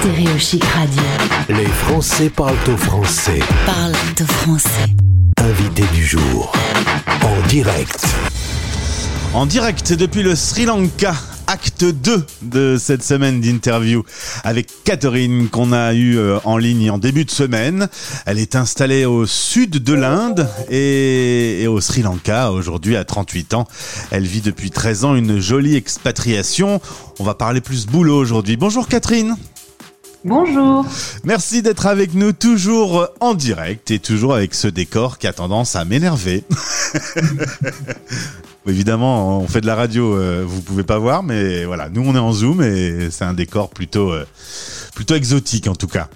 Stéréo Chic Radio. Les Français parlent au français. Parle de français. Invité du jour. En direct. En direct depuis le Sri Lanka, acte 2 de cette semaine d'interview avec Catherine qu'on a eu euh, en ligne en début de semaine. Elle est installée au sud de l'Inde et, et au Sri Lanka aujourd'hui à 38 ans. Elle vit depuis 13 ans une jolie expatriation. On va parler plus boulot aujourd'hui. Bonjour Catherine. Bonjour. Merci d'être avec nous toujours en direct et toujours avec ce décor qui a tendance à m'énerver. Évidemment, on fait de la radio, euh, vous pouvez pas voir, mais voilà, nous on est en zoom et c'est un décor plutôt euh, plutôt exotique en tout cas.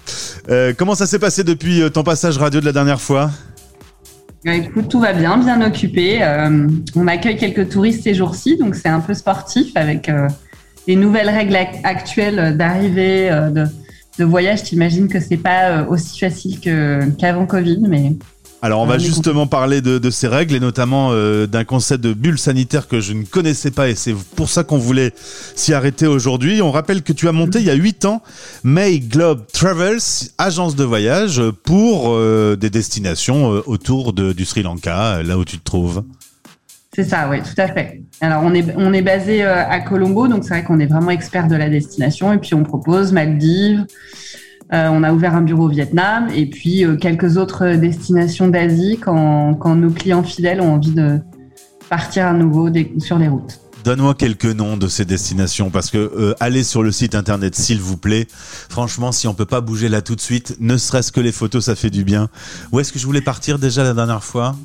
Euh, comment ça s'est passé depuis ton passage radio de la dernière fois? Euh, Écoute, tout va bien, bien occupé. Euh, on accueille quelques touristes ces jours-ci, donc c'est un peu sportif avec euh, les nouvelles règles ac- actuelles d'arrivée, de, de voyage. T'imagines que c'est pas euh, aussi facile qu'avant Covid, mais Alors on va justement parler de, de ces règles et notamment euh, d'un concept de bulle sanitaire que je ne connaissais pas et c'est pour ça qu'on voulait s'y arrêter aujourd'hui. On rappelle que tu as monté il y a 8 ans May Globe Travels, agence de voyage pour euh, des destinations autour de- du Sri Lanka, là où tu te trouves. C'est ça, oui, tout à fait. Alors on est, basé euh, à Colombo, donc c'est vrai qu'on est vraiment expert de la destination et puis on propose Maldives. Euh, on a ouvert un bureau au Vietnam et puis euh, quelques autres destinations d'Asie quand, nos clients fidèles ont envie de partir à nouveau sur les routes. Donne-moi quelques noms de ces destinations parce que allez sur le site internet s'il vous plaît. Franchement, si on peut pas bouger là tout de suite, ne serait-ce que les photos, ça fait du bien. Où est-ce que je voulais partir déjà la dernière fois?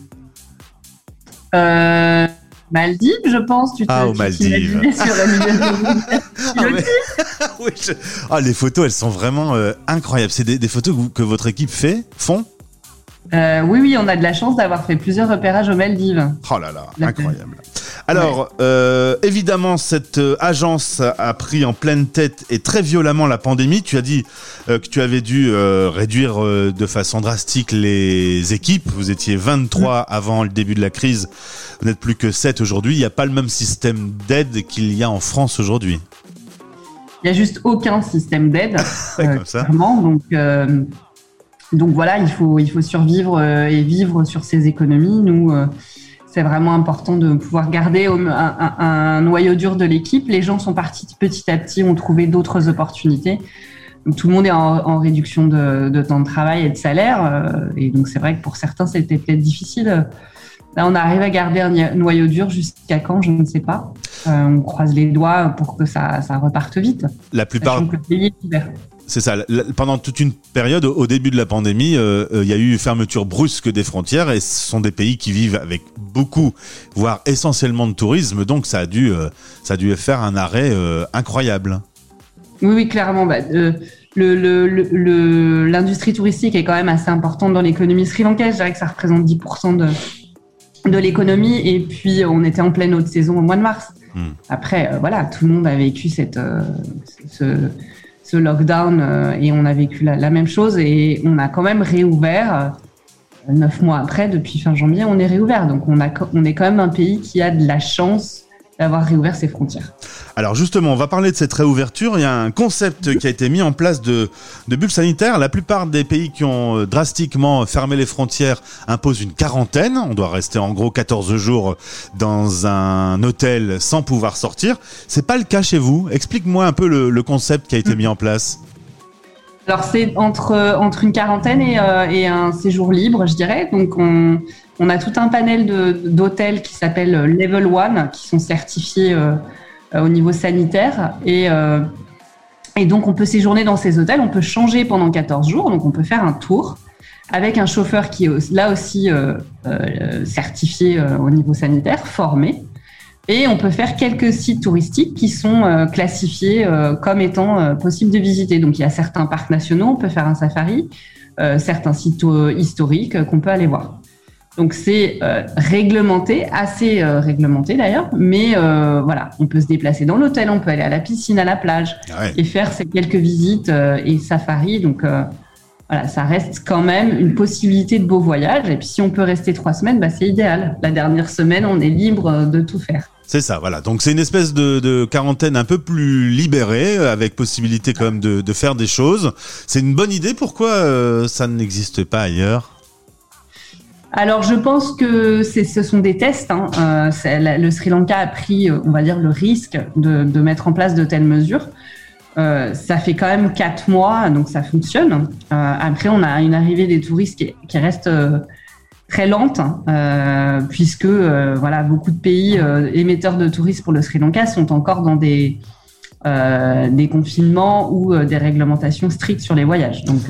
Euh, Maldives, je pense. Tu Ah, aux Maldives. sur Ah, mais- Oui, je- Ah, les photos, elles sont vraiment euh, incroyables. C'est des, des photos que, vous- que votre équipe fait, font Euh, oui, oui, on a de la chance d'avoir fait plusieurs repérages aux Maldives. Oh là là, La- incroyable. Alors, euh, évidemment, cette euh, agence a pris en pleine tête et très violemment la pandémie. Tu as dit euh, que tu avais dû euh, réduire de façon drastique les équipes. Vous étiez 23 avant le début de la crise. Vous n'êtes plus que 7 aujourd'hui. Il n'y a pas le même système d'aide qu'il y a en France aujourd'hui. Il n'y a juste aucun système d'aide. Comme ça. Donc, euh, donc voilà, il faut, il faut survivre et vivre sur ses économies. Nous, euh, c'est vraiment important de pouvoir garder un, un- un noyau dur de l'équipe. Les gens sont partis petit à petit, ont trouvé d'autres opportunités. Donc, tout le monde est en, en réduction de, de temps de travail et de salaire. euh, et donc, c'est vrai que pour certains, c'était peut-être difficile. Là, on arrive à garder un noyau dur jusqu'à quand, je ne sais pas. Euh, on croise les doigts pour que ça, ça reparte vite. La plupart, C'est ça. Pendant toute une période, au début de la pandémie, euh, euh, il y a eu fermeture brusque des frontières et ce sont des pays qui vivent avec beaucoup, voire essentiellement de tourisme. Donc ça a dû, euh, ça a dû faire un arrêt euh, incroyable. Oui, oui, clairement. Bah, L'industrie touristique est quand même assez importante dans l'économie sri-lankaise. Je dirais que ça représente 10% de, de l'économie. Et puis, on était en pleine haute saison au mois de mars. Hmm. Après, voilà, tout le monde a vécu cette, ce, ce lockdown euh, et on a vécu la, même chose. Et on a quand même réouvert. euh, Neuf mois après, depuis fin janvier, on est réouvert. Donc, on, on est quand même un pays qui a de la chance d'avoir réouvert ses frontières. Alors justement, on va parler de cette réouverture. Il y a un concept qui a été mis en place de, de bulle sanitaire. La plupart des pays qui ont euh, drastiquement fermé les frontières imposent une quarantaine. On doit rester en gros 14 jours dans un hôtel sans pouvoir sortir. C'est pas le cas chez vous. Explique-moi un peu le, le concept qui a été mis en place. Alors c'est entre, entre une quarantaine et, euh, et un séjour libre, je dirais. Donc on, a tout un panel d'hôtels qui s'appellent Level 1, qui sont certifiés euh, euh, au niveau sanitaire. Et, euh, et donc on peut séjourner dans ces hôtels, on peut changer pendant 14 jours, donc on peut faire un tour avec un chauffeur qui est là aussi euh, euh, certifié euh, au niveau sanitaire, formé. Et on peut faire quelques sites touristiques qui sont euh, classifiés euh, comme étant euh, possibles de visiter. Donc il y a certains parcs nationaux, on peut faire un safari, certains sites historiques qu'on peut aller voir. Donc c'est euh, réglementé, assez euh, réglementé d'ailleurs, mais euh, voilà, on peut se déplacer dans l'hôtel, on peut aller à la piscine, à la plage Ouais. et faire ces quelques visites et safari. Donc voilà, ça reste quand même une possibilité de beau voyage. Et puis si on peut rester trois semaines, bah, c'est idéal. La dernière semaine, on est libre euh, de tout faire. C'est ça, voilà. Donc c'est une espèce de, de, quarantaine un peu plus libérée, avec possibilité quand même de, de faire des choses. C'est une bonne idée. Pourquoi euh, ça n'existe pas ailleurs? Alors, je pense que ce sont des tests. Hein. Euh, le Sri Lanka a pris, euh, on va dire, le risque de, de mettre en place de telles mesures. Euh, ça fait quand même quatre mois, donc ça fonctionne. Euh, après, on a une arrivée des touristes qui, reste euh, très lente, euh, puisque voilà, beaucoup de pays émetteurs de touristes pour le Sri Lanka sont encore dans des des confinements ou des réglementations strictes sur les voyages. Donc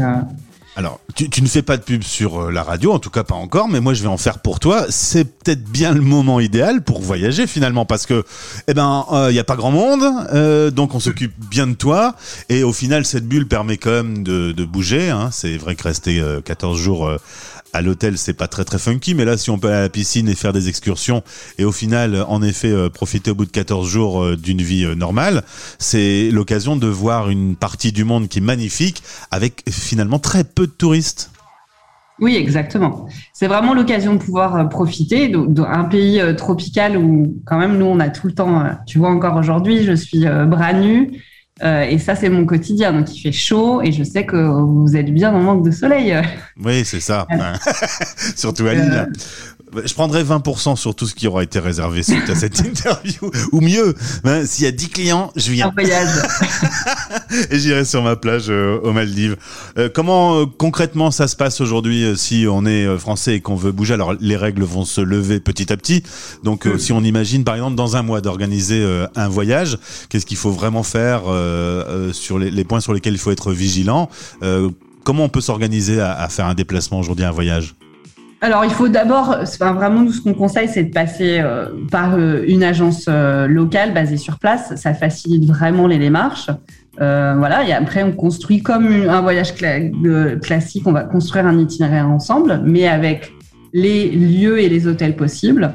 alors, tu, ne fais pas de pub sur euh, la radio, en tout cas pas encore, mais moi je vais en faire pour toi. C'est peut-être bien le moment idéal pour voyager finalement, parce que, eh ben, il euh, n'y a pas grand monde, euh, donc on s'occupe bien de toi, et au final cette bulle permet quand même de, bouger. Hein. C'est vrai que rester 14 jours à l'hôtel, c'est pas très très funky, mais là, si on peut aller à la piscine et faire des excursions et au final, en effet, euh, profiter au bout de 14 jours euh, d'une vie euh, normale, c'est l'occasion de voir une partie du monde qui est magnifique avec finalement très peu de touristes. Oui, exactement. C'est vraiment l'occasion de pouvoir profiter d'un pays tropical où quand même nous on a tout le temps. Tu vois encore aujourd'hui, je suis bras nus euh, et ça, c'est mon quotidien. Donc, il fait chaud et je sais que vous êtes bien en manque de soleil. Oui, c'est ça. Surtout à Lille. Euh, je prendrais 20% sur tout ce qui aura été réservé suite à cette interview. Ou mieux, hein, s'il y a 10 clients, je viens. Un voyage. Et j'irai sur ma plage euh, aux Maldives. Euh, comment euh, concrètement ça se passe aujourd'hui si on est français et qu'on veut bouger? Alors les règles vont se lever petit à petit. Donc si on imagine par exemple dans un mois d'organiser un voyage, qu'est-ce qu'il faut vraiment faire sur les, les, points sur lesquels il faut être vigilant? Comment on peut s'organiser à, à faire un déplacement aujourd'hui, un voyage? Alors, il faut d'abord, enfin, vraiment, nous, ce qu'on conseille, c'est de passer euh, par euh, une agence euh, locale basée sur place. Ça facilite vraiment les démarches. voilà, et après, on construit comme un voyage classique. On va construire un itinéraire ensemble, mais avec les lieux et les hôtels possibles.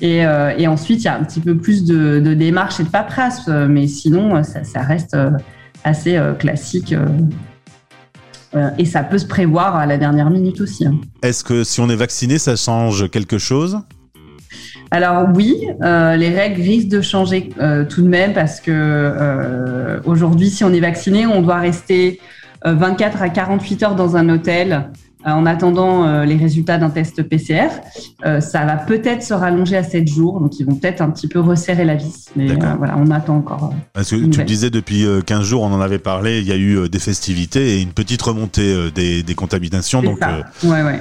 Et, et ensuite, il y a un petit peu plus de, de démarches et de paperasse, mais sinon, ça, ça reste assez classique euh, et ça peut se prévoir à la dernière minute aussi. Hein. Est-ce que si on est vacciné, ça change quelque chose? Alors oui, euh, les règles risquent de changer euh, tout de même parce que euh, aujourd'hui, si on est vacciné, on doit rester 24 à 48 heures dans un hôtel en attendant euh, les résultats d'un test PCR. Euh, ça va peut-être se rallonger à 7 jours, donc ils vont peut-être un petit peu resserrer la vis. Mais voilà, on attend encore. Parce que tu le disais, depuis 15 jours, on en avait parlé, il y a eu des festivités et une petite remontée des, des contaminations. Donc, ouais, ouais.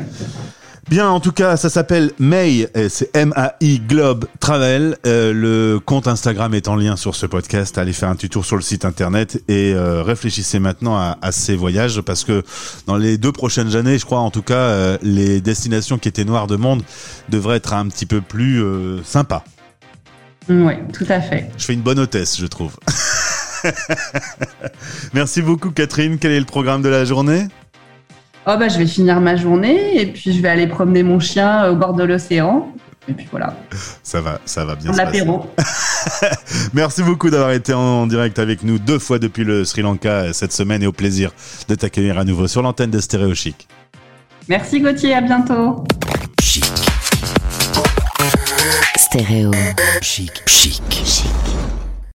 Bien, en tout cas, ça s'appelle May, c'est M-A-I Globe Travel. Euh, le compte Instagram est en lien sur ce podcast. Allez faire un petit tour sur le site internet et euh, réfléchissez maintenant à, à, ces voyages parce que dans les deux prochaines années, je crois en tout cas, euh, les destinations qui étaient noires de monde devraient être un petit peu plus sympas. Oui, tout à fait. Je fais une bonne hôtesse, je trouve. Merci beaucoup, Catherine. Quel est le programme de la journée? Oh bah, je vais finir ma journée et puis je vais aller promener mon chien au bord de l'océan. Et puis voilà. Ça va, ça va bien. L'apéro. Merci beaucoup d'avoir été en direct avec nous deux fois depuis le Sri Lanka cette semaine et au plaisir de t'accueillir à nouveau sur l'antenne de Stéréo Chic. Merci Gauthier, à bientôt. Chic. Stéréo. Chic. Chic. Chic.